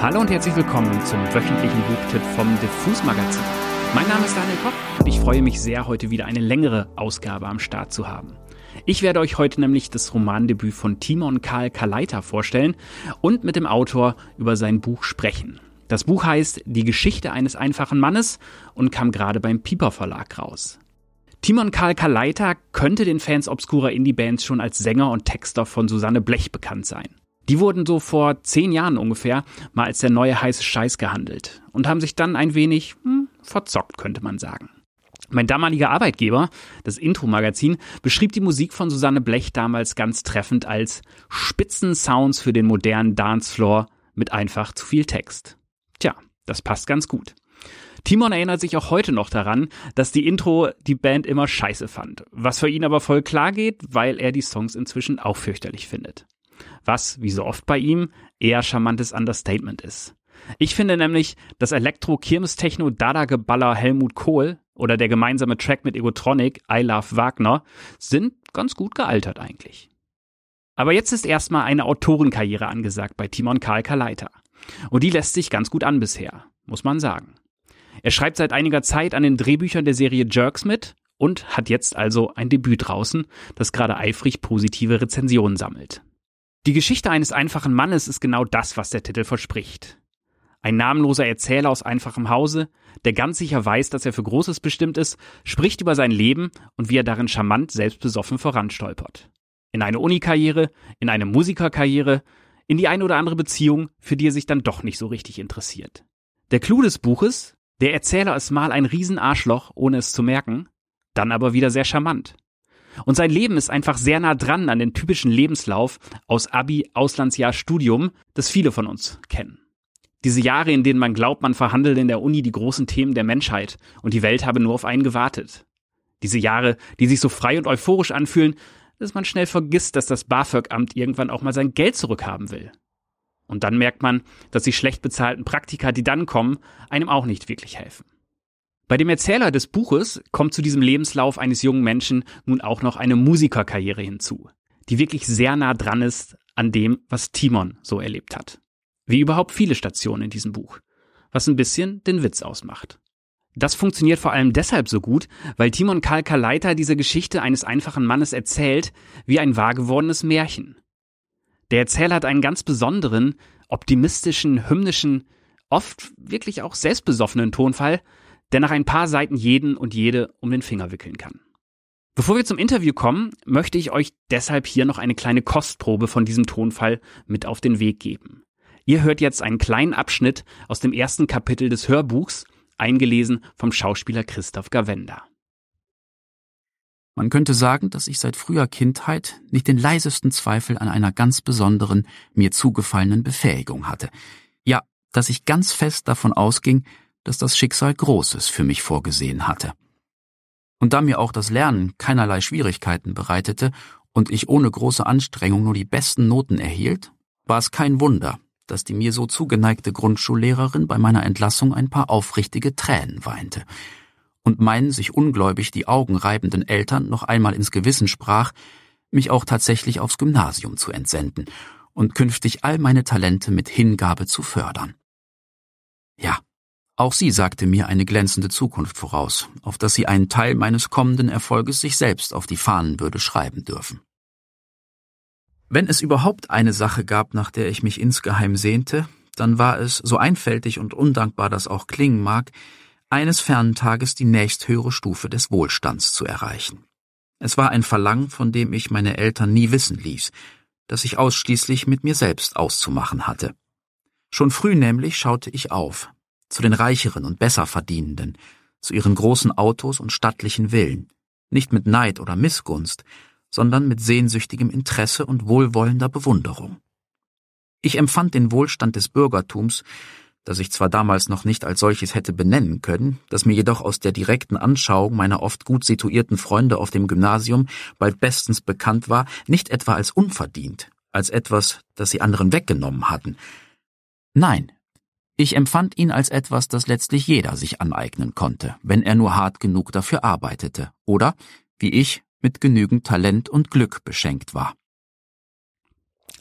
Hallo und herzlich willkommen zum wöchentlichen Buchtipp vom Diffus Magazin. Mein Name ist Daniel Koch und ich freue mich sehr, heute wieder eine längere Ausgabe am Start zu haben. Ich werde euch heute nämlich das Romandebüt von Timon Karl Kaleiter vorstellen und mit dem Autor über sein Buch sprechen. Das Buch heißt Die Geschichte eines einfachen Mannes und kam gerade beim Piper Verlag raus. Timon Karl Kaleiter könnte den Fans obskurer Indie-Bands schon als Sänger und Texter von Susanne Blech bekannt sein. Die wurden so vor zehn Jahren ungefähr mal als der neue heiße Scheiß gehandelt und haben sich dann ein wenig hm, verzockt, könnte man sagen. Mein damaliger Arbeitgeber, das Intro-Magazin, beschrieb die Musik von Susanne Blech damals ganz treffend als Spitzensounds für den modernen Dancefloor mit einfach zu viel Text. Tja, das passt ganz gut. Timon erinnert sich auch heute noch daran, dass die Intro die Band immer scheiße fand, was für ihn aber voll klar geht, weil er die Songs inzwischen auch fürchterlich findet. Was, wie so oft bei ihm, eher charmantes Understatement ist. Ich finde nämlich, das Elektro Kirmes Techno Dada Geballer Helmut Kohl oder der gemeinsame Track mit Egotronic I Love Wagner sind ganz gut gealtert eigentlich. Aber jetzt ist erstmal eine Autorenkarriere angesagt bei Timon Karl Kaleiter. Und die lässt sich ganz gut an bisher, muss man sagen. Er schreibt seit einiger Zeit an den Drehbüchern der Serie Jerks mit und hat jetzt also ein Debüt draußen, das gerade eifrig positive Rezensionen sammelt. Die Geschichte eines einfachen Mannes ist genau das, was der Titel verspricht. Ein namenloser Erzähler aus einfachem Hause, der ganz sicher weiß, dass er für Großes bestimmt ist, spricht über sein Leben und wie er darin charmant selbstbesoffen voranstolpert. In eine Unikarriere, in eine Musikerkarriere, in die eine oder andere Beziehung, für die er sich dann doch nicht so richtig interessiert. Der Clou des Buches, der Erzähler ist mal ein Riesenarschloch, ohne es zu merken, dann aber wieder sehr charmant. Und sein Leben ist einfach sehr nah dran an den typischen Lebenslauf aus Abi, Auslandsjahr, Studium, das viele von uns kennen. Diese Jahre, in denen man glaubt, man verhandelt in der Uni die großen Themen der Menschheit und die Welt habe nur auf einen gewartet. Diese Jahre, die sich so frei und euphorisch anfühlen, dass man schnell vergisst, dass das BAföG-Amt irgendwann auch mal sein Geld zurückhaben will. Und dann merkt man, dass die schlecht bezahlten Praktika, die dann kommen, einem auch nicht wirklich helfen. Bei dem Erzähler des Buches kommt zu diesem Lebenslauf eines jungen Menschen nun auch noch eine Musikerkarriere hinzu, die wirklich sehr nah dran ist an dem, was Timon so erlebt hat. Wie überhaupt viele Stationen in diesem Buch, was ein bisschen den Witz ausmacht. Das funktioniert vor allem deshalb so gut, weil Timon Kalkaleiter diese Geschichte eines einfachen Mannes erzählt, wie ein wahrgewordenes Märchen. Der Erzähler hat einen ganz besonderen, optimistischen, hymnischen, oft wirklich auch selbstbesoffenen Tonfall, der nach ein paar Seiten jeden und jede um den Finger wickeln kann. Bevor wir zum Interview kommen, möchte ich euch deshalb hier noch eine kleine Kostprobe von diesem Tonfall mit auf den Weg geben. Ihr hört jetzt einen kleinen Abschnitt aus dem ersten Kapitel des Hörbuchs, eingelesen vom Schauspieler Christoph Gavenda. Man könnte sagen, dass ich seit früher Kindheit nicht den leisesten Zweifel an einer ganz besonderen, mir zugefallenen Befähigung hatte. Ja, dass ich ganz fest davon ausging, dass das Schicksal Großes für mich vorgesehen hatte. Und da mir auch das Lernen keinerlei Schwierigkeiten bereitete und ich ohne große Anstrengung nur die besten Noten erhielt, war es kein Wunder, dass die mir so zugeneigte Grundschullehrerin bei meiner Entlassung ein paar aufrichtige Tränen weinte und meinen sich ungläubig die Augen reibenden Eltern noch einmal ins Gewissen sprach, mich auch tatsächlich aufs Gymnasium zu entsenden und künftig all meine Talente mit Hingabe zu fördern. Ja, auch sie sagte mir eine glänzende Zukunft voraus, auf dass sie einen Teil meines kommenden Erfolges sich selbst auf die Fahnen würde schreiben dürfen. Wenn es überhaupt eine Sache gab, nach der ich mich insgeheim sehnte, dann war es, so einfältig und undankbar das auch klingen mag, eines fernen Tages die nächsthöhere Stufe des Wohlstands zu erreichen. Es war ein Verlangen, von dem ich meine Eltern nie wissen ließ, das ich ausschließlich mit mir selbst auszumachen hatte. Schon früh nämlich schaute ich auf, zu den Reicheren und Besserverdienenden, zu ihren großen Autos und stattlichen Villen, nicht mit Neid oder Missgunst, sondern mit sehnsüchtigem Interesse und wohlwollender Bewunderung. Ich empfand den Wohlstand des Bürgertums das ich zwar damals noch nicht als solches hätte benennen können, das mir jedoch aus der direkten Anschauung meiner oft gut situierten Freunde auf dem Gymnasium bald bestens bekannt war, nicht etwa als unverdient, als etwas, das sie anderen weggenommen hatten. Nein, ich empfand ihn als etwas, das letztlich jeder sich aneignen konnte, wenn er nur hart genug dafür arbeitete oder, wie ich, mit genügend Talent und Glück beschenkt war.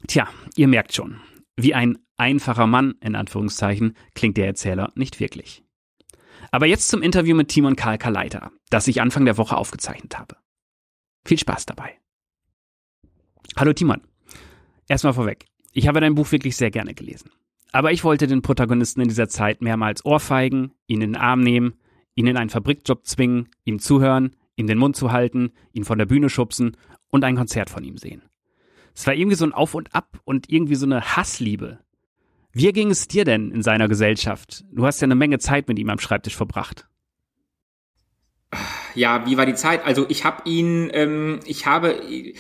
Tja, ihr merkt schon, wie ein einfacher Mann, in Anführungszeichen, klingt der Erzähler nicht wirklich. Aber jetzt zum Interview mit Timon Karl Kaleiter, das ich Anfang der Woche aufgezeichnet habe. Viel Spaß dabei. Hallo Timon. Erstmal vorweg. Ich habe dein Buch wirklich sehr gerne gelesen. Aber ich wollte den Protagonisten in dieser Zeit mehrmals ohrfeigen, ihn in den Arm nehmen, ihn in einen Fabrikjob zwingen, ihm zuhören, ihm den Mund zu halten, ihn von der Bühne schubsen und ein Konzert von ihm sehen. Es war irgendwie so ein Auf und Ab und irgendwie so eine Hassliebe. Wie ging es dir denn in seiner Gesellschaft? Du hast ja eine Menge Zeit mit ihm am Schreibtisch verbracht. Ja, wie war die Zeit? Also ich habe ihn, ähm, ich habe äh,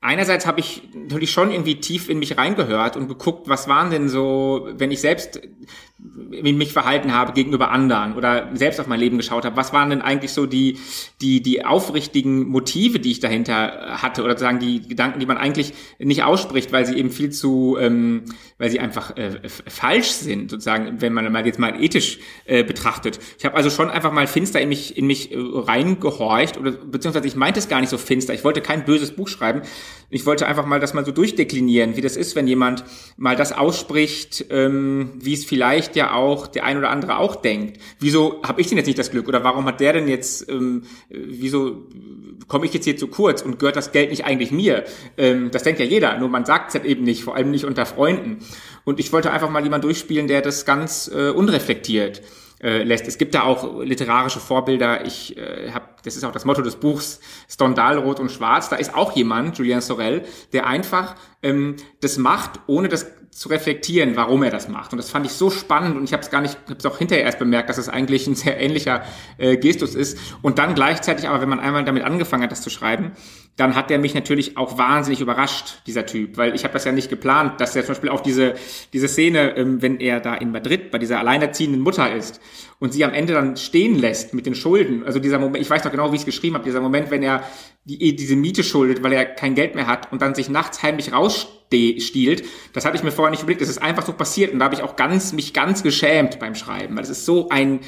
einerseits habe ich natürlich schon irgendwie tief in mich reingehört und geguckt, was waren denn so, wenn ich selbst mich verhalten habe gegenüber anderen oder selbst auf mein Leben geschaut habe, was waren denn eigentlich so die, die, die aufrichtigen Motive, die ich dahinter hatte oder sozusagen die Gedanken, die man eigentlich nicht ausspricht, weil sie eben viel zu, ähm, weil sie einfach äh, falsch sind, sozusagen, wenn man mal jetzt mal ethisch äh, betrachtet. Ich habe also schon einfach mal finster in mich, in mich äh, reingehorcht oder beziehungsweise ich meinte es gar nicht so finster. Ich wollte kein böses Buch schreiben. Ich wollte einfach mal das mal so durchdeklinieren, wie das ist, wenn jemand mal das ausspricht, ähm, wie es vielleicht ja auch der ein oder andere auch denkt. Wieso habe ich denn jetzt nicht das Glück oder warum hat der denn jetzt, ähm, wieso komme ich jetzt hier zu kurz und gehört das Geld nicht eigentlich mir? Ähm, das denkt ja jeder, nur man sagt es halt eben nicht, vor allem nicht unter Freunden. Und ich wollte einfach mal jemand durchspielen, der das ganz äh, unreflektiert äh, lässt. Es gibt da auch literarische Vorbilder. Ich äh, habe, das ist auch das Motto des Buchs, Stendhal, Rot und Schwarz. Da ist auch jemand, Julien Sorel, der einfach ähm, das macht, ohne das zu reflektieren, warum er das macht. Und das fand ich so spannend und ich habe es gar nicht, habe es auch hinterher erst bemerkt, dass es eigentlich ein sehr ähnlicher äh, Gestus ist. Und dann gleichzeitig aber, wenn man einmal damit angefangen hat, das zu schreiben, dann hat der mich natürlich auch wahnsinnig überrascht, dieser Typ, weil ich habe das ja nicht geplant, dass er zum Beispiel auch diese, diese Szene, ähm, wenn er da in Madrid bei dieser alleinerziehenden Mutter ist und sie am Ende dann stehen lässt mit den Schulden, also dieser Moment, ich weiß noch genau, wie ich es geschrieben habe, dieser Moment, wenn er die, diese Miete schuldet, weil er kein Geld mehr hat und dann sich nachts heimlich rausstiehlt, das hatte ich mir vorher nicht überlegt, das ist einfach so passiert und da habe ich auch ganz, mich ganz geschämt beim Schreiben, weil es ist so ein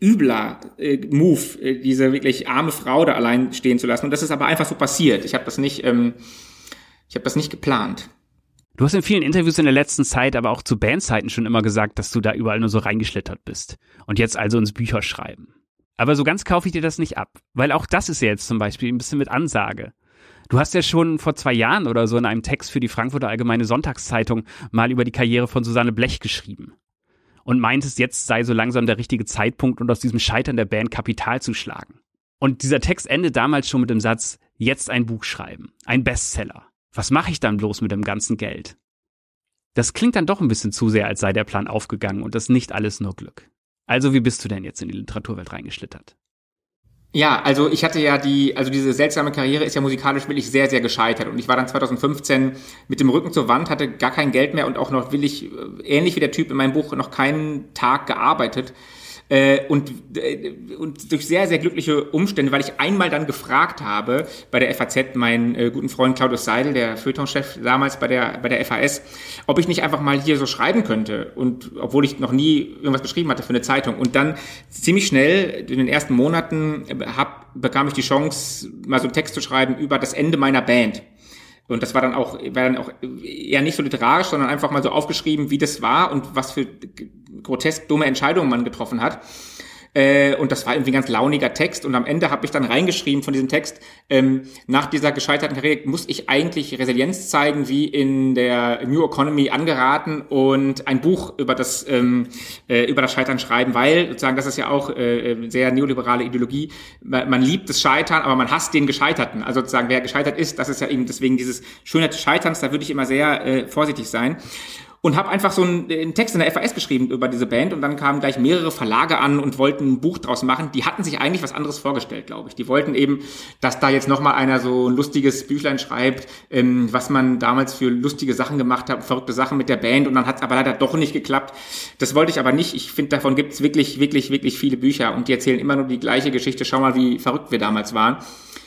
übler äh, Move, äh, diese wirklich arme Frau da allein stehen zu lassen. Und das ist aber einfach so passiert. Ich habe das nicht, ähm, ich habe das nicht geplant. Du hast in vielen Interviews in der letzten Zeit, aber auch zu Bandzeiten schon immer gesagt, dass du da überall nur so reingeschlittert bist. Und jetzt also ins Bücherschreiben. Aber so ganz kaufe ich dir das nicht ab, weil auch das ist ja jetzt zum Beispiel ein bisschen mit Ansage. Du hast ja schon vor zwei Jahren oder so in einem Text für die Frankfurter Allgemeine Sonntagszeitung mal über die Karriere von Susanne Blech geschrieben und meintest, jetzt sei so langsam der richtige Zeitpunkt, um aus diesem Scheitern der Band Kapital zu schlagen. Und dieser Text endet damals schon mit dem Satz, jetzt ein Buch schreiben, ein Bestseller. Was mache ich dann bloß mit dem ganzen Geld? Das klingt dann doch ein bisschen zu sehr, als sei der Plan aufgegangen und das nicht alles nur Glück. Also wie bist du denn jetzt in die Literaturwelt reingeschlittert? Ja, also ich hatte ja die, also diese seltsame Karriere ist ja musikalisch wirklich sehr, sehr gescheitert. Und ich war dann 2015 mit dem Rücken zur Wand, hatte gar kein Geld mehr und auch noch will ich, äh, ähnlich wie der Typ in meinem Buch, noch keinen Tag gearbeitet. Äh, und, äh, und durch sehr, sehr glückliche Umstände, weil ich einmal dann gefragt habe bei der FAZ, meinen äh, guten Freund Claudius Seidel, der Feuilletonchef damals bei der, bei der FAS, ob ich nicht einfach mal hier so schreiben könnte. Und obwohl ich noch nie irgendwas geschrieben hatte für eine Zeitung. Und dann ziemlich schnell, in den ersten Monaten, äh, hab, bekam ich die Chance, mal so einen Text zu schreiben über das Ende meiner Band. Und das war dann auch, war dann auch eher nicht so literarisch, sondern einfach mal so aufgeschrieben, wie das war und was für grotesk dumme Entscheidungen man getroffen hat. Äh, und das war irgendwie ein ganz launiger Text. Und am Ende habe ich dann reingeschrieben von diesem Text, ähm, nach dieser gescheiterten Karriere muss ich eigentlich Resilienz zeigen, wie in der New Economy angeraten und ein Buch über das, ähm, äh, über das Scheitern schreiben, weil sozusagen das ist ja auch äh, sehr neoliberale Ideologie. Man, man liebt das Scheitern, aber man hasst den Gescheiterten. Also sozusagen, wer gescheitert ist, das ist ja eben deswegen dieses Schönheit des Scheiterns, da würde ich immer sehr äh, vorsichtig sein und habe einfach so einen, einen, Text in der FAS geschrieben über diese Band und dann kamen gleich mehrere Verlage an und wollten ein Buch draus machen. Die hatten sich eigentlich was anderes vorgestellt, glaube ich. Die wollten eben, dass da jetzt nochmal einer so ein lustiges Büchlein schreibt, ähm, was man damals für lustige Sachen gemacht hat, verrückte Sachen mit der Band und dann hat es aber leider doch nicht geklappt. Das wollte ich aber nicht. Ich finde, davon gibt es wirklich, wirklich, wirklich viele Bücher und die erzählen immer nur die gleiche Geschichte. Schau mal, wie verrückt wir damals waren.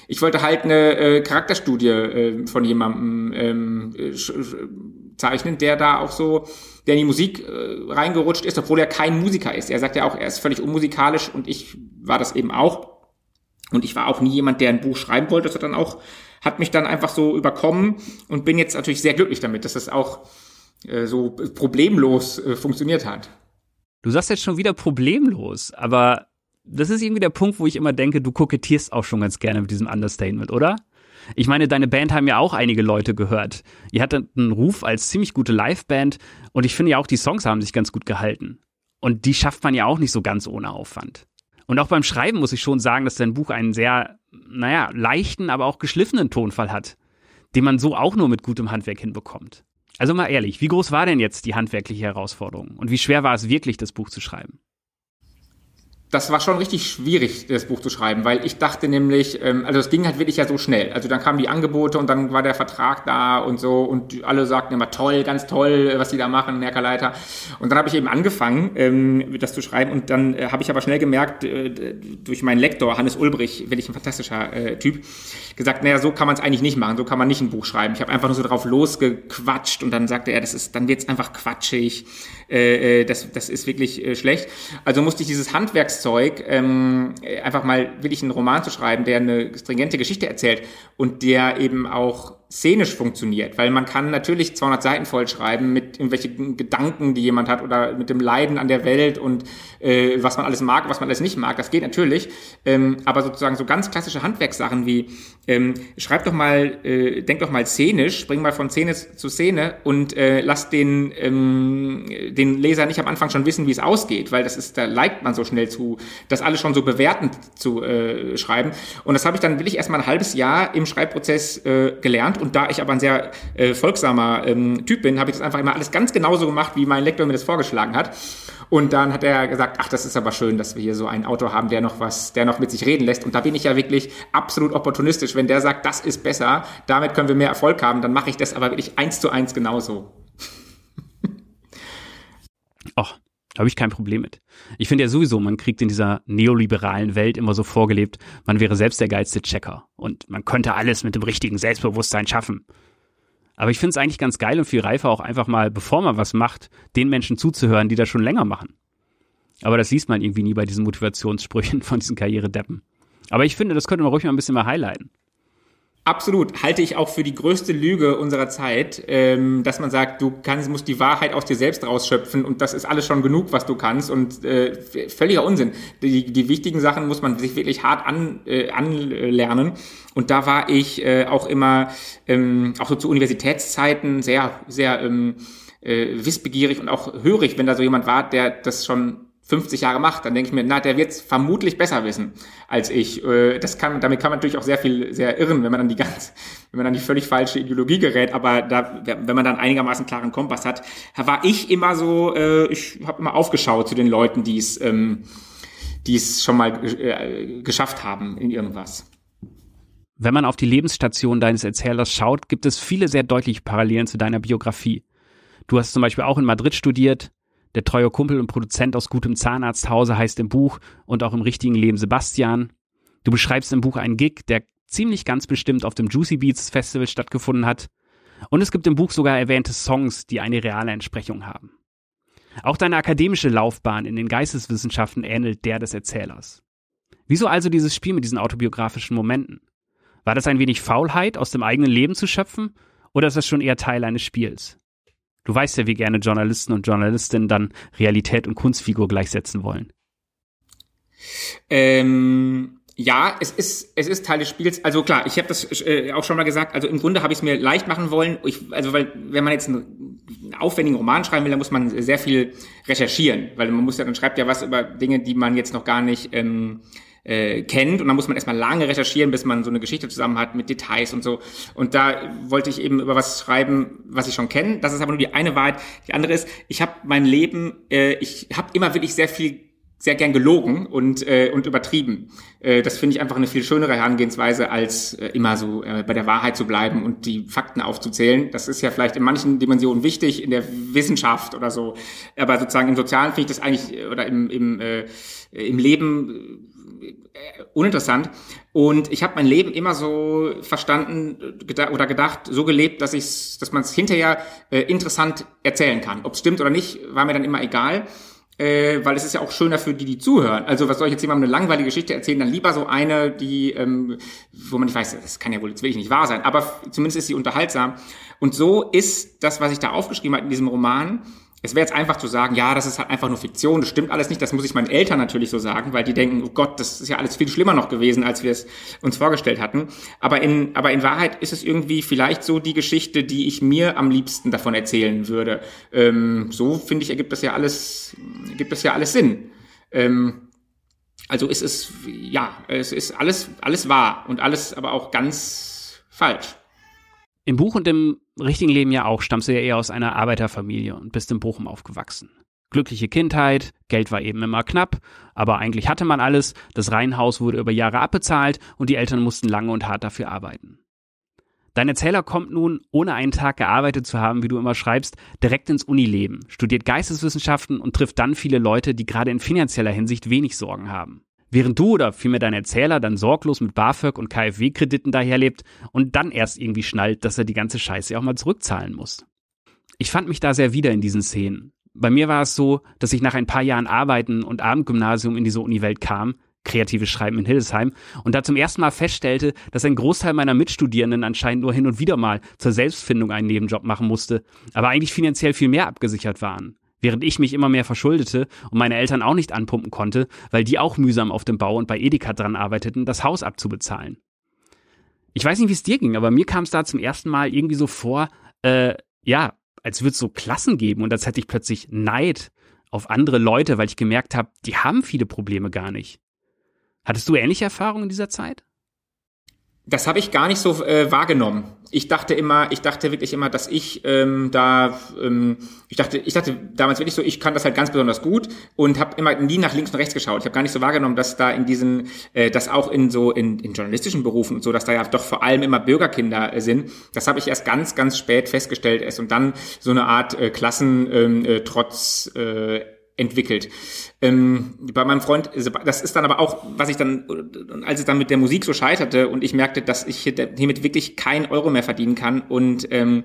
Ich wollte halt eine äh, Charakterstudie äh, von jemandem ähm, äh, zeichnen, der da auch so, der in die Musik äh, reingerutscht ist, obwohl er kein Musiker ist. Er sagt ja auch, er ist völlig unmusikalisch und ich war das eben auch. Und ich war auch nie jemand, der ein Buch schreiben wollte. Das hat dann auch, hat mich dann einfach so überkommen und bin jetzt natürlich sehr glücklich damit, dass es auch äh, so problemlos äh, funktioniert hat. Du sagst jetzt schon wieder problemlos, aber das ist irgendwie der Punkt, wo ich immer denke, du kokettierst auch schon ganz gerne mit diesem Understatement, oder? Ich meine, deine Band haben ja auch einige Leute gehört. Ihr hattet einen Ruf als ziemlich gute Liveband und ich finde ja auch, die Songs haben sich ganz gut gehalten. Und die schafft man ja auch nicht so ganz ohne Aufwand. Und auch beim Schreiben muss ich schon sagen, dass dein Buch einen sehr, naja, leichten, aber auch geschliffenen Tonfall hat, den man so auch nur mit gutem Handwerk hinbekommt. Also mal ehrlich, wie groß war denn jetzt die handwerkliche Herausforderung? Und wie schwer war es wirklich, das Buch zu schreiben? Das war schon richtig schwierig, das Buch zu schreiben, weil ich dachte nämlich, ähm, also es ging halt wirklich ja so schnell. Also dann kamen die Angebote und dann war der Vertrag da und so und alle sagten immer toll, ganz toll, was die da machen, Merkerleiter. Und dann habe ich eben angefangen, ähm, das zu schreiben und dann äh, habe ich aber schnell gemerkt, äh, durch meinen Lektor, Hannes Ulbrich, wirklich ein fantastischer äh, Typ, gesagt, naja, so kann man es eigentlich nicht machen, so kann man nicht ein Buch schreiben. Ich habe einfach nur so drauf losgequatscht und dann sagte er, das ist, dann wird's einfach quatschig, äh, äh das, das ist wirklich äh, schlecht. Also musste ich dieses Handwerkszeug, ähm, einfach mal wirklich einen Roman zu schreiben, der eine stringente Geschichte erzählt und der eben auch szenisch funktioniert, weil man kann natürlich 200 Seiten vollschreiben mit irgendwelchen Gedanken, die jemand hat oder mit dem Leiden an der Welt und äh, was man alles mag, was man alles nicht mag. Das geht natürlich, ähm, aber sozusagen so ganz klassische Handwerkssachen wie ähm, schreib doch mal, äh, denk doch mal szenisch, spring mal von Szene zu Szene und äh, lass den ähm, den Leser nicht am Anfang schon wissen, wie es ausgeht, weil das ist, da liked man so schnell zu, das alles schon so bewertend zu äh, schreiben. Und das habe ich dann will ich erstmal ein halbes Jahr im Schreibprozess äh, gelernt und da ich aber ein sehr äh, folgsamer ähm, Typ bin, habe ich das einfach immer alles ganz genauso gemacht, wie mein Lektor mir das vorgeschlagen hat. Und dann hat er gesagt, ach, das ist aber schön, dass wir hier so einen Autor haben, der noch was, der noch mit sich reden lässt. Und da bin ich ja wirklich absolut opportunistisch. Wenn der sagt, das ist besser, damit können wir mehr Erfolg haben, dann mache ich das aber wirklich eins zu eins genauso. Ach, habe ich kein Problem mit. Ich finde ja sowieso, man kriegt in dieser neoliberalen Welt immer so vorgelebt, man wäre selbst der geilste Checker und man könnte alles mit dem richtigen Selbstbewusstsein schaffen. Aber ich finde es eigentlich ganz geil und viel reifer auch einfach mal, bevor man was macht, den Menschen zuzuhören, die das schon länger machen. Aber das liest man irgendwie nie bei diesen Motivationssprüchen von diesen Karrieredeppen. Aber ich finde, das könnte man ruhig mal ein bisschen mal highlighten. Absolut, halte ich auch für die größte Lüge unserer Zeit, ähm, dass man sagt, du kannst, musst die Wahrheit aus dir selbst rausschöpfen und das ist alles schon genug, was du kannst und äh, völliger Unsinn. Die, die wichtigen Sachen muss man sich wirklich hart an, äh, anlernen und da war ich äh, auch immer, ähm, auch so zu Universitätszeiten sehr, sehr ähm, äh, wissbegierig und auch hörig, wenn da so jemand war, der das schon 50 Jahre macht, dann denke ich mir, na, der wird es vermutlich besser wissen als ich. Äh, das kann, damit kann man natürlich auch sehr viel, sehr irren, wenn man dann die ganz, wenn man dann die völlig falsche Ideologie gerät. Aber da, wenn man dann einigermaßen klaren Kompass hat, war ich immer so, äh, ich habe immer aufgeschaut zu den Leuten, die es, ähm, die es schon mal äh, geschafft haben in irgendwas. Wenn man auf die Lebensstation deines Erzählers schaut, gibt es viele sehr deutliche Parallelen zu deiner Biografie. Du hast zum Beispiel auch in Madrid studiert, der treue Kumpel und Produzent aus gutem Zahnarzthause heißt im Buch und auch im richtigen Leben Sebastian. Du beschreibst im Buch einen Gig, der ziemlich ganz bestimmt auf dem Juicy Beats Festival stattgefunden hat. Und es gibt im Buch sogar erwähnte Songs, die eine reale Entsprechung haben. Auch deine akademische Laufbahn in den Geisteswissenschaften ähnelt der des Erzählers. Wieso also dieses Spiel mit diesen autobiografischen Momenten? War das ein wenig Faulheit, aus dem eigenen Leben zu schöpfen, oder ist das schon eher Teil eines Spiels? Du weißt ja, wie gerne Journalisten und Journalistinnen dann Realität und Kunstfigur gleichsetzen wollen. Ähm, ja, es ist, es ist Teil des Spiels. Also klar, ich habe das äh, auch schon mal gesagt. Also im Grunde habe ich es mir leicht machen wollen. Ich, also weil, wenn man jetzt einen, einen aufwendigen Roman schreiben will, dann muss man sehr viel recherchieren, weil man muss ja, dann schreibt ja was über Dinge, die man jetzt noch gar nicht ähm, äh, kennt und dann muss man erstmal lange recherchieren, bis man so eine Geschichte zusammen hat mit Details und so. Und da wollte ich eben über was schreiben, was ich schon kenne. Das ist aber nur die eine Wahrheit. Die andere ist, ich habe mein Leben, äh, ich habe immer wirklich sehr viel sehr gern gelogen und, äh, und übertrieben. Äh, das finde ich einfach eine viel schönere Herangehensweise, als äh, immer so äh, bei der Wahrheit zu bleiben und die Fakten aufzuzählen. Das ist ja vielleicht in manchen Dimensionen wichtig, in der Wissenschaft oder so. Aber sozusagen im Sozialen finde ich das eigentlich, oder im, im, äh, im Leben äh, uninteressant. Und ich habe mein Leben immer so verstanden geda oder gedacht, so gelebt, dass ich, dass man es hinterher äh, interessant erzählen kann. Ob es stimmt oder nicht, war mir dann immer egal. Äh, weil es ist ja auch schöner für die, die zuhören. Also was soll ich jetzt jemandem eine langweilige Geschichte erzählen? Dann lieber so eine, die, ähm, wo man nicht weiß, das kann ja wohl jetzt wirklich nicht wahr sein, aber zumindest ist sie unterhaltsam. Und so ist das, was ich da aufgeschrieben habe in diesem Roman, es wäre jetzt einfach zu sagen, ja, das ist halt einfach nur Fiktion, das stimmt alles nicht, das muss ich meinen Eltern natürlich so sagen, weil die denken, oh Gott, das ist ja alles viel schlimmer noch gewesen, als wir es uns vorgestellt hatten. Aber in, aber in Wahrheit ist es irgendwie vielleicht so die Geschichte, die ich mir am liebsten davon erzählen würde. Ähm, so finde ich, ergibt das ja alles, ergibt das ja alles Sinn. Ähm, also es ja, es ist alles, alles wahr und alles aber auch ganz falsch. Im Buch und im richtigen Leben ja auch stammst du ja eher aus einer Arbeiterfamilie und bist in Bochum aufgewachsen. Glückliche Kindheit, Geld war eben immer knapp, aber eigentlich hatte man alles, das Reihenhaus wurde über Jahre abbezahlt und die Eltern mussten lange und hart dafür arbeiten. Dein Erzähler kommt nun, ohne einen Tag gearbeitet zu haben, wie du immer schreibst, direkt ins Unileben, studiert Geisteswissenschaften und trifft dann viele Leute, die gerade in finanzieller Hinsicht wenig Sorgen haben. Während du oder vielmehr dein Erzähler dann sorglos mit BAföG und KfW-Krediten daherlebt und dann erst irgendwie schnallt, dass er die ganze Scheiße auch mal zurückzahlen muss. Ich fand mich da sehr wieder in diesen Szenen. Bei mir war es so, dass ich nach ein paar Jahren Arbeiten und Abendgymnasium in diese Uniwelt kam, kreatives Schreiben in Hildesheim, und da zum ersten Mal feststellte, dass ein Großteil meiner Mitstudierenden anscheinend nur hin und wieder mal zur Selbstfindung einen Nebenjob machen musste, aber eigentlich finanziell viel mehr abgesichert waren während ich mich immer mehr verschuldete und meine Eltern auch nicht anpumpen konnte, weil die auch mühsam auf dem Bau und bei Edeka dran arbeiteten, das Haus abzubezahlen. Ich weiß nicht, wie es dir ging, aber mir kam es da zum ersten Mal irgendwie so vor, äh, ja, als würde es so Klassen geben und als hätte ich plötzlich Neid auf andere Leute, weil ich gemerkt habe, die haben viele Probleme gar nicht. Hattest du ähnliche Erfahrungen in dieser Zeit? Das habe ich gar nicht so äh, wahrgenommen. Ich dachte immer, ich dachte wirklich immer, dass ich ähm, da, ähm, ich dachte, ich dachte damals wirklich so, ich kann das halt ganz besonders gut und habe immer nie nach links und rechts geschaut. Ich habe gar nicht so wahrgenommen, dass da in diesen, äh, dass auch in so in, in journalistischen Berufen und so, dass da ja doch vor allem immer Bürgerkinder äh, sind. Das habe ich erst ganz, ganz spät festgestellt erst und dann so eine Art äh, Klassentrotz äh, äh, entwickelt. Ähm, bei meinem Freund, das ist dann aber auch, was ich dann, als es dann mit der Musik so scheiterte und ich merkte, dass ich hiermit wirklich kein Euro mehr verdienen kann und ähm,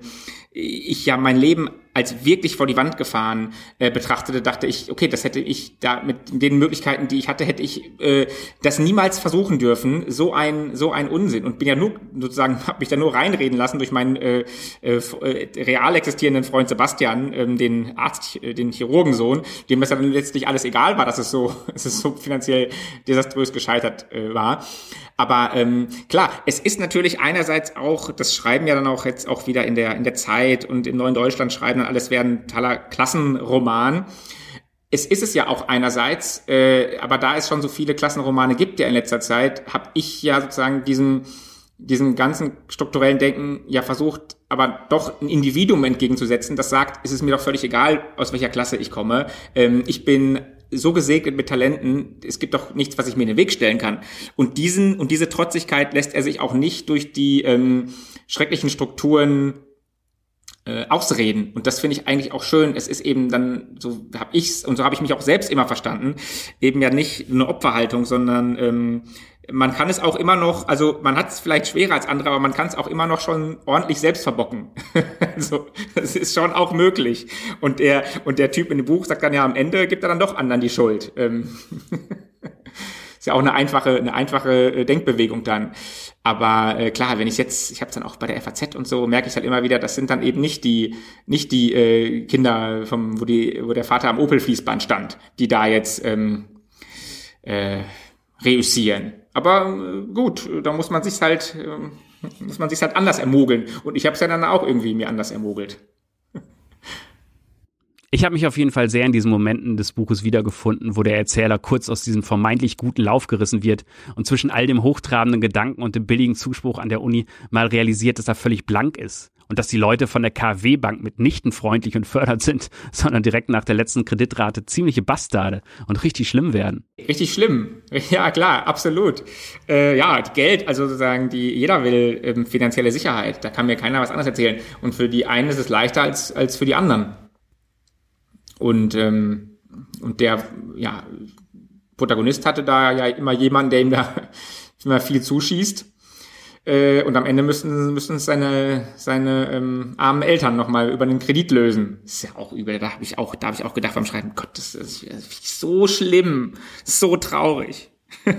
ich ja mein Leben als wirklich vor die Wand gefahren äh, betrachtete, dachte ich, okay, das hätte ich da mit den Möglichkeiten, die ich hatte, hätte ich äh, das niemals versuchen dürfen. So ein so ein Unsinn und bin ja nur sozusagen habe mich da nur reinreden lassen durch meinen äh, äh, äh real existierenden Freund Sebastian, ähm, den Arzt, äh, den Chirurgensohn, dem das dann letztlich alles egal war, dass es so es ist so finanziell desaströs gescheitert äh, war. Aber ähm, klar, es ist natürlich einerseits auch, das schreiben ja dann auch jetzt auch wieder in der in der Zeit und in Neuen Deutschland schreiben dann alles wäre ein toller Klassenroman. Es ist es ja auch einerseits, äh, aber da es schon so viele Klassenromane gibt ja in letzter Zeit, habe ich ja sozusagen diesen diesen ganzen strukturellen Denken ja versucht, aber doch ein Individuum entgegenzusetzen, das sagt, es ist mir doch völlig egal, aus welcher Klasse ich komme. Ähm, ich bin so gesegnet mit Talenten, es gibt doch nichts, was ich mir in den Weg stellen kann. Und diesen und diese Trotzigkeit lässt er sich auch nicht durch die ähm, schrecklichen Strukturen äh, ausreden. Und das finde ich eigentlich auch schön. Es ist eben dann, so habe ich's und so habe ich mich auch selbst immer verstanden, eben ja nicht eine Opferhaltung, sondern ähm, man kann es auch immer noch, also man hat es vielleicht schwerer als andere, aber man kann es auch immer noch schon ordentlich selbst verbocken. also das ist schon auch möglich. Und der und der Typ in dem Buch sagt dann ja am Ende gibt er dann doch anderen die Schuld. Ähm ist ja auch eine einfache eine einfache äh, Denkbewegung dann. Aber äh, klar, wenn ich jetzt, ich habe es dann auch bei der FAZ und so, merke ich halt immer wieder, das sind dann eben nicht die nicht die äh, Kinder vom, wo die wo der Vater am Opel Fließband stand, die da jetzt ähm, äh, reüssieren. Aber äh, gut, da muss man sich halt, äh, muss man sich halt anders ermogeln. Und ich habe es ja dann auch irgendwie mir anders ermogelt. Ich habe mich auf jeden Fall sehr in diesen Momenten des Buches wiedergefunden, wo der Erzähler kurz aus diesem vermeintlich guten Lauf gerissen wird und zwischen all dem hochtrabenden Gedanken und dem billigen Zuspruch an der Uni mal realisiert, dass er völlig blank ist und dass die Leute von der KfW-Bank mitnichten freundlich und fördernd sind, sondern direkt nach der letzten Kreditrate ziemliche Bastarde und richtig schlimm werden. Richtig schlimm. Ja, klar, absolut. Äh, ja, Geld, also sozusagen, die, jeder will ähm, finanzielle Sicherheit. Da kann mir keiner was anderes erzählen. Und für die einen ist es leichter als, als für die anderen. Und, ähm, und der, ja, Protagonist hatte da ja immer jemanden, der ihm da immer viel zuschießt Äh, und am Ende müssen, müssen seine, seine ähm, armen Eltern nochmal über den Kredit lösen. Ist ja auch übel. Da habe ich auch, da habe ich auch gedacht beim Schreiben, Gott, das ist, das ist so schlimm, so traurig.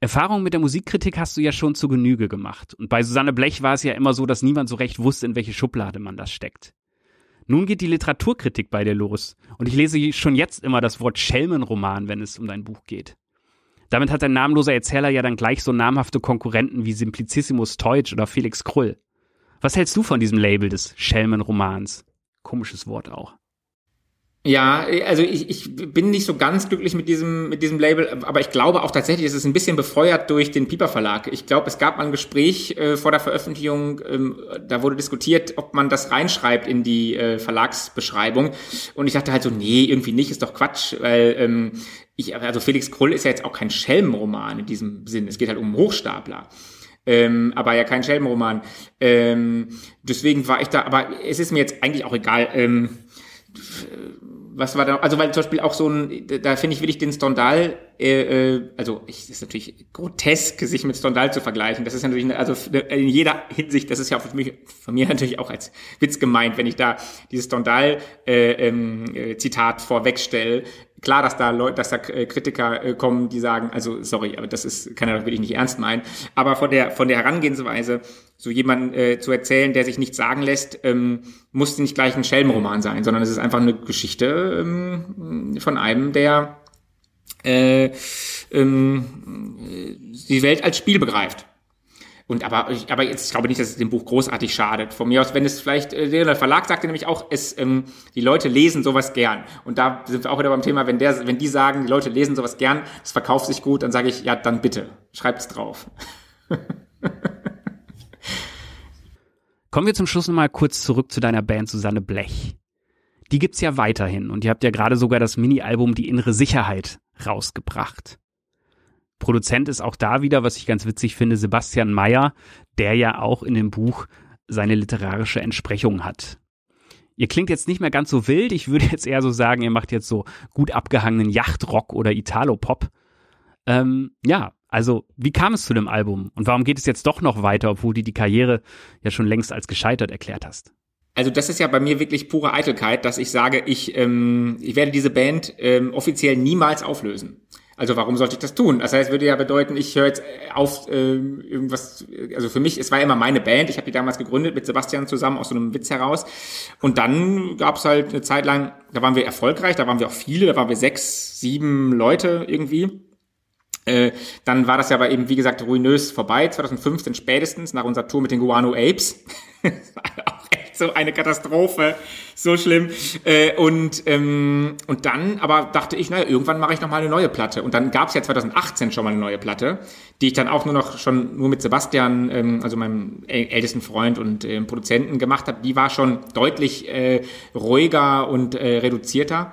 Erfahrung mit der Musikkritik hast du ja schon zu Genüge gemacht. Und bei Susanne Blech war es ja immer so, dass niemand so recht wusste, in welche Schublade man das steckt. Nun geht die Literaturkritik bei dir los. Und ich lese schon jetzt immer das Wort Schelmenroman, wenn es um dein Buch geht. Damit hat dein namenloser Erzähler ja dann gleich so namhafte Konkurrenten wie Simplicissimus Teutsch oder Felix Krull. Was hältst du von diesem Label des Schelmenromans? Komisches Wort auch. Ja, also ich, ich bin nicht so ganz glücklich mit diesem, mit diesem Label, aber ich glaube auch tatsächlich, es ist ein bisschen befeuert durch den Piper Verlag. Ich glaube, es gab mal ein Gespräch äh, vor der Veröffentlichung, ähm, da wurde diskutiert, ob man das reinschreibt in die äh, Verlagsbeschreibung. Und ich dachte halt so, nee, irgendwie nicht, ist doch Quatsch, weil ähm, ich, also Felix Krull ist ja jetzt auch kein Schelmenroman in diesem Sinn. Es geht halt um Hochstapler. Ähm, aber ja kein Schelmenroman. Ähm, deswegen war ich da, aber es ist mir jetzt eigentlich auch egal. Ähm, was war da, also weil zum Beispiel auch so ein, da finde ich wirklich den Stendhal, äh, äh, also ich, ist natürlich grotesk, sich mit Stendhal zu vergleichen. Das ist natürlich, eine, also in jeder Hinsicht, das ist ja für mich, von mir natürlich auch als Witz gemeint, wenn ich da dieses Stendhal äh, ähm, äh, vorwegstelle. Klar, dass da Leute, dass da äh, Kritiker äh, kommen, die sagen, also sorry, aber das ist, kann er doch wirklich nicht ernst meinen. Aber von der von der Herangehensweise so jemanden äh, zu erzählen, der sich nichts sagen lässt, ähm, muss nicht gleich ein Schelmenroman sein, sondern es ist einfach eine Geschichte ähm, von einem, der äh, ähm, die Welt als Spiel begreift. Und aber, ich, aber jetzt ich glaube nicht, dass es dem Buch großartig schadet. Von mir aus, wenn es vielleicht, äh, der Verlag sagte nämlich auch, es, ähm, die Leute lesen sowas gern. Und da sind wir auch wieder beim Thema, wenn der, wenn die sagen, die Leute lesen sowas gern, es verkauft sich gut, dann sage ich, ja, dann bitte, schreibt es drauf. Kommen wir zum Schluss nochmal kurz zurück zu deiner Band Susanne Blech. Die gibt's ja weiterhin und ihr habt ja gerade sogar das Mini-Album Die innere Sicherheit rausgebracht. Produzent ist auch da wieder, was ich ganz witzig finde, Sebastian Mayer, der ja auch in dem Buch seine literarische Entsprechung hat. Ihr klingt jetzt nicht mehr ganz so wild, ich würde jetzt eher so sagen, ihr macht jetzt so gut abgehangenen Yachtrock oder Italo-Pop. Ähm, ja, also, wie kam es zu dem Album und warum geht es jetzt doch noch weiter, obwohl du die Karriere ja schon längst als gescheitert erklärt hast? Also das ist ja bei mir wirklich pure Eitelkeit, dass ich sage, ich, ähm, ich werde diese Band ähm, offiziell niemals auflösen. Also warum sollte ich das tun? Das heißt, würde ja bedeuten, ich höre jetzt auf äh, irgendwas, also für mich, es war immer meine Band, ich habe die damals gegründet mit Sebastian zusammen aus so einem Witz heraus. Und dann gab es halt eine Zeit lang, da waren wir erfolgreich, da waren wir auch viele, da waren wir sechs, sieben Leute irgendwie. Äh, dann war das ja aber eben, wie gesagt, ruinös vorbei, 2015 spätestens, nach unserer Tour mit den Guano Apes. echt so eine Katastrophe, so schlimm. Äh, und, ähm, und dann aber dachte ich, naja, irgendwann mache ich noch mal eine neue Platte. Und dann gab es ja 2018 schon mal eine neue Platte, die ich dann auch nur noch schon nur mit Sebastian, ähm, also meinem ältesten Freund und äh, Produzenten gemacht habe. Die war schon deutlich äh, ruhiger und äh, reduzierter.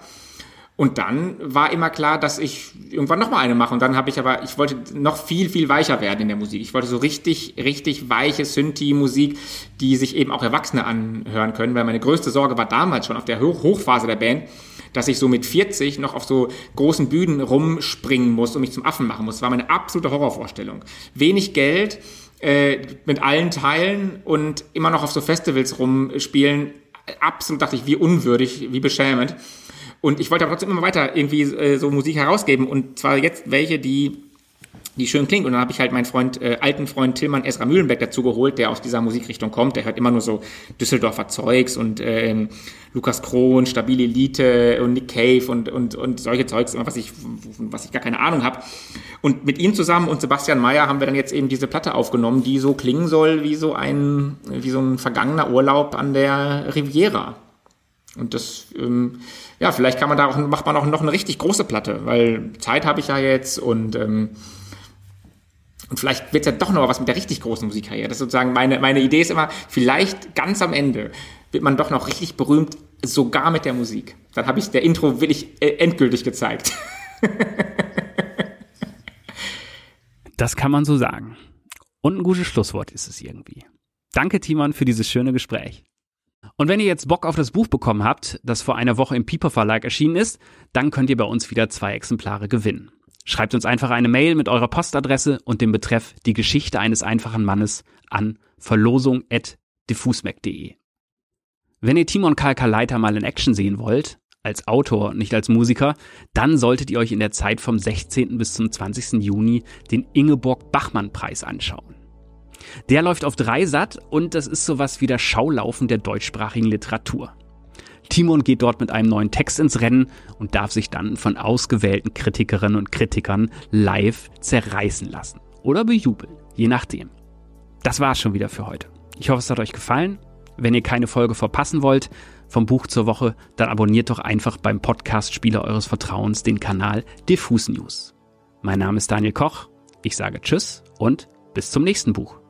Und dann war immer klar, dass ich irgendwann noch mal eine mache. Und dann habe ich aber, ich wollte noch viel, viel weicher werden in der Musik. Ich wollte so richtig, richtig weiche Synthi-Musik, die sich eben auch Erwachsene anhören können. Weil meine größte Sorge war damals schon auf der Hochphase der Band, dass ich so mit 40 noch auf so großen Bühnen rumspringen muss und mich zum Affen machen muss. Das war meine absolute Horrorvorstellung. Wenig Geld, äh, mit allen Teilen und immer noch auf so Festivals rumspielen. Absolut dachte ich, wie unwürdig, wie beschämend. Und ich wollte aber trotzdem immer weiter irgendwie äh, so Musik herausgeben und zwar jetzt welche, die die schön klingt. Und dann habe ich halt meinen Freund, äh, alten Freund Tillmann Esra Mühlenbeck dazu geholt, der aus dieser Musikrichtung kommt. Der hört immer nur so Düsseldorfer Zeugs und ähm, Lukas Krohn, Stabile Elite und Nick Cave und, und, und solche Zeugs, was ich, was ich gar keine Ahnung habe. Und mit ihm zusammen und Sebastian Mayer haben wir dann jetzt eben diese Platte aufgenommen, die so klingen soll wie so ein, wie so ein vergangener Urlaub an der Riviera. Und das, ähm, ja, vielleicht kann man da auch, macht man auch noch eine richtig große Platte, weil Zeit habe ich ja jetzt und, ähm, und vielleicht wird es ja doch noch was mit der richtig großen Musikkarriere. Das ist sozusagen meine, meine Idee ist immer, vielleicht ganz am Ende wird man doch noch richtig berühmt, sogar mit der Musik. Dann habe ich der Intro wirklich äh, endgültig gezeigt. das kann man so sagen. Und ein gutes Schlusswort ist es irgendwie. Danke, Timon, für dieses schöne Gespräch. Und wenn ihr jetzt Bock auf das Buch bekommen habt, das vor einer Woche im Piper Verlag erschienen ist, dann könnt ihr bei uns wieder zwei Exemplare gewinnen. Schreibt uns einfach eine Mail mit eurer Postadresse und dem Betreff Die Geschichte eines einfachen Mannes an verlosung.diffusmac.de. Wenn ihr Timon Kalkaleiter mal in Action sehen wollt, als Autor, nicht als Musiker, dann solltet ihr euch in der Zeit vom 16. bis zum 20. Juni den Ingeborg Bachmann Preis anschauen. Der läuft auf Dreisat und das ist sowas wie der Schaulaufen der deutschsprachigen Literatur. Timon geht dort mit einem neuen Text ins Rennen und darf sich dann von ausgewählten Kritikerinnen und Kritikern live zerreißen lassen. Oder bejubeln, je nachdem. Das war's schon wieder für heute. Ich hoffe, es hat euch gefallen. Wenn ihr keine Folge verpassen wollt vom Buch zur Woche, dann abonniert doch einfach beim Podcast-Spieler eures Vertrauens den Kanal Diffus News. Mein Name ist Daniel Koch. Ich sage Tschüss und bis zum nächsten Buch.